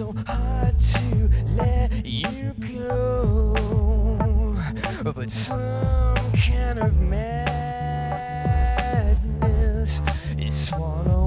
so hard to let you go. But some kind of madness is swallowing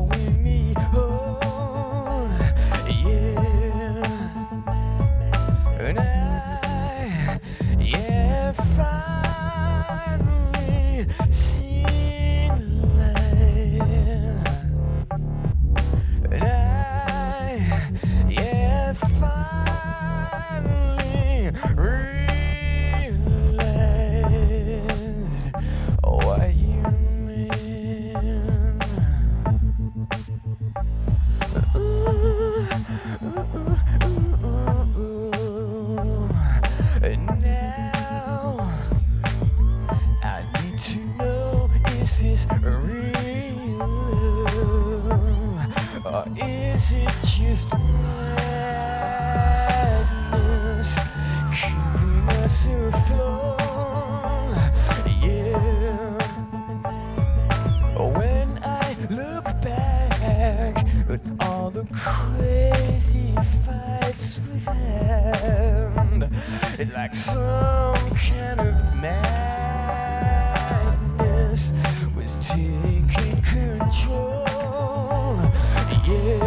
or is it just madness keeping us afloat? Yeah. When I look back at all the crazy fights we've had, it's like some kind of madness was taking control. Yeah.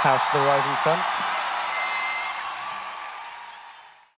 House of the Rising Sun.